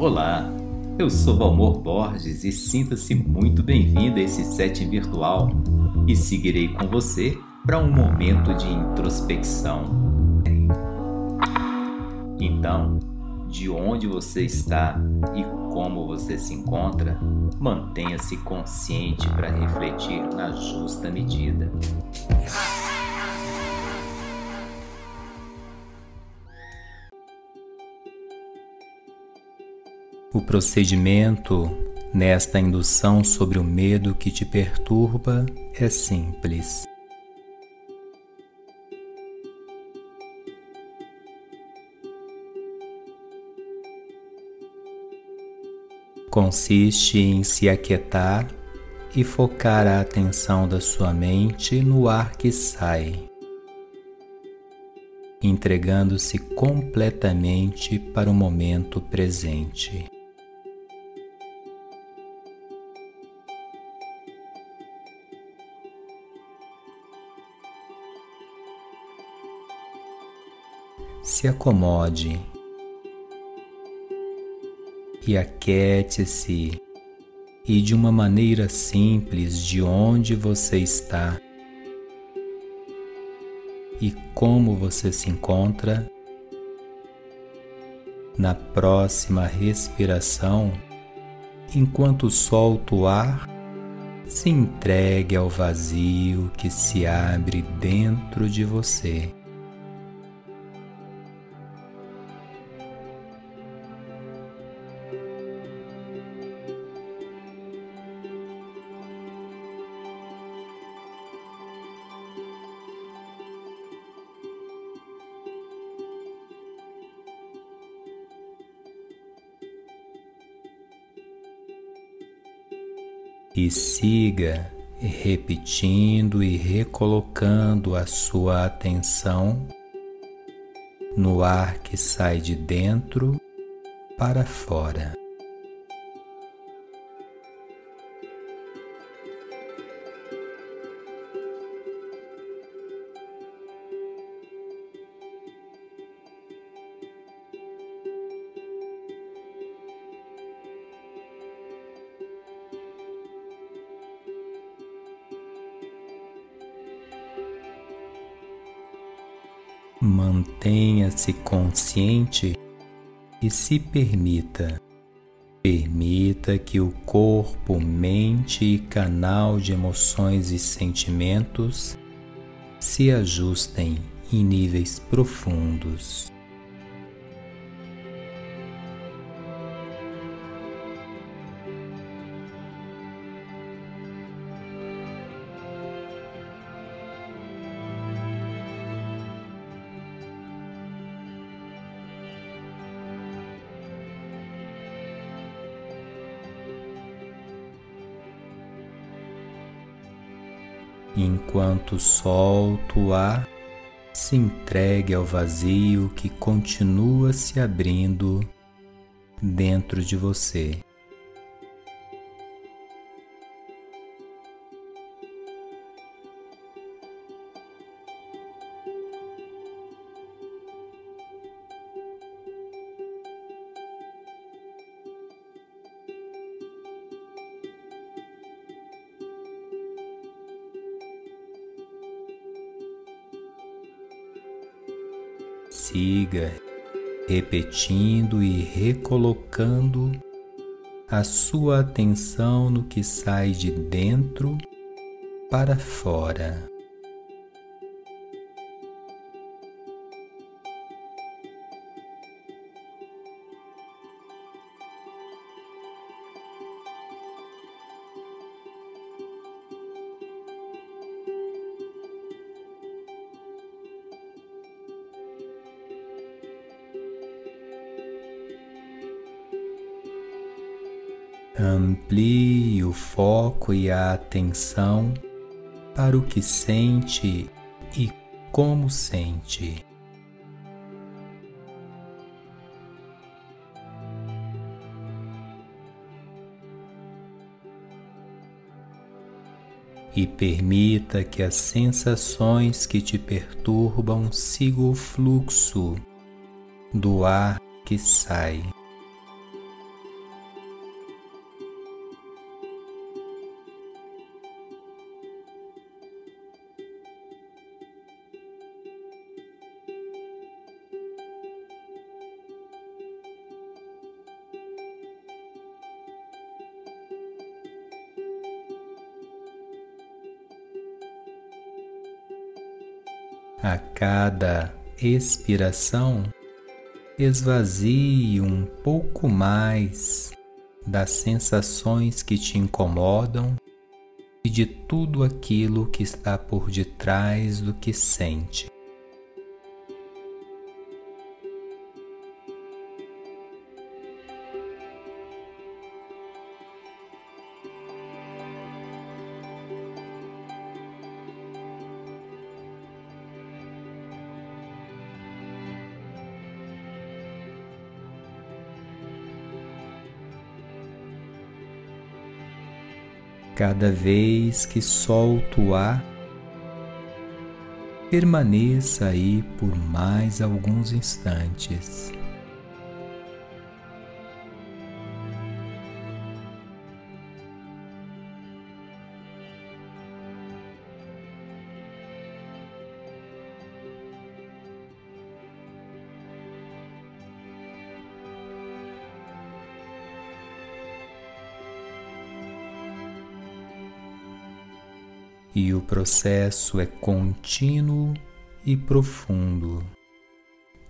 Olá, eu sou Valmor Borges e sinta-se muito bem-vindo a esse setting virtual e seguirei com você para um momento de introspecção. Então, de onde você está e como você se encontra, mantenha-se consciente para refletir na justa medida. O procedimento nesta indução sobre o medo que te perturba é simples. Consiste em se aquietar e focar a atenção da sua mente no ar que sai, entregando-se completamente para o momento presente. Se acomode e aquete-se e de uma maneira simples de onde você está e como você se encontra. Na próxima respiração, enquanto solta o ar, se entregue ao vazio que se abre dentro de você. E siga repetindo e recolocando a sua atenção no ar que sai de dentro para fora. Mantenha-se consciente e se permita. Permita que o corpo, mente e canal de emoções e sentimentos se ajustem em níveis profundos. Enquanto solta o ar, se entregue ao vazio que continua se abrindo dentro de você. Siga repetindo e recolocando a sua atenção no que sai de dentro para fora. Amplie o foco e a atenção para o que sente e como sente. E permita que as sensações que te perturbam sigam o fluxo do ar que sai. A cada expiração, esvazie um pouco mais das sensações que te incomodam e de tudo aquilo que está por detrás do que sente. Cada vez que solto o ar, permaneça aí por mais alguns instantes. E o processo é contínuo e profundo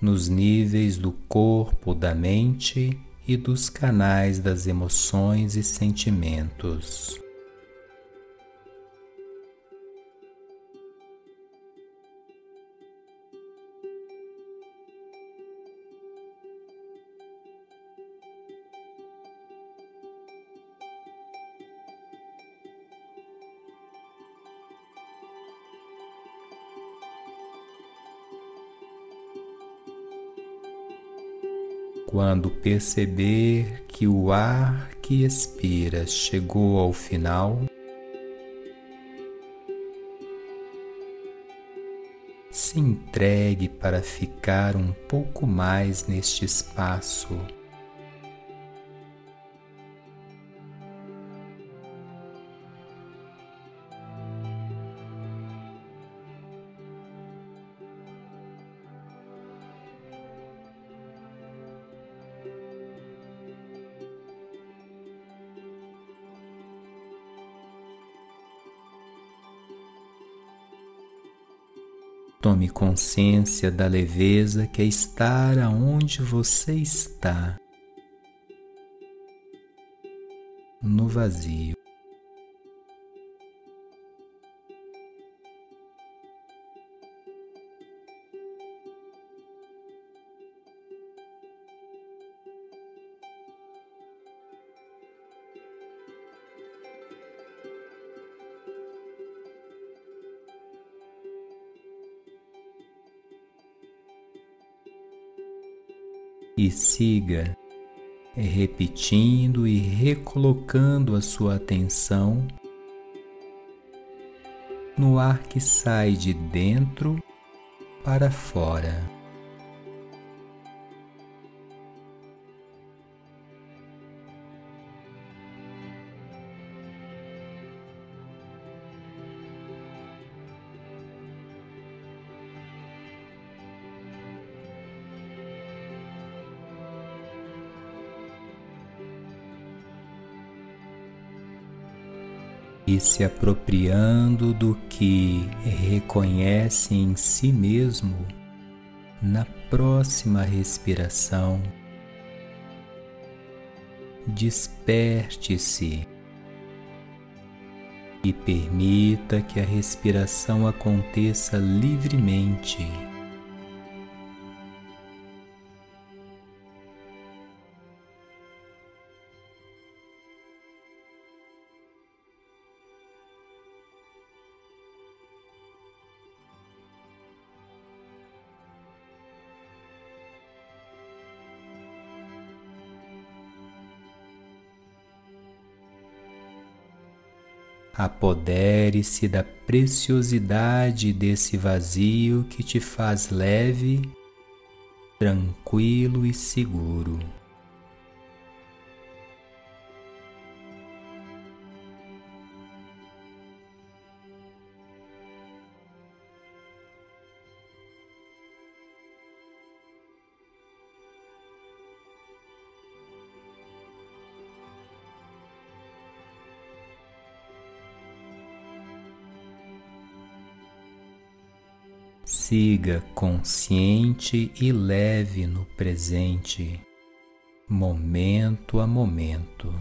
nos níveis do corpo, da mente e dos canais das emoções e sentimentos. Quando perceber que o ar que expira chegou ao final, se entregue para ficar um pouco mais neste espaço Tome consciência da leveza que é estar aonde você está, no vazio. E siga repetindo e recolocando a sua atenção no ar que sai de dentro para fora. E se apropriando do que reconhece em si mesmo na próxima respiração. Desperte-se e permita que a respiração aconteça livremente. Apodere-se da preciosidade desse vazio que te faz leve, tranquilo e seguro. Siga consciente e leve no presente, momento a momento.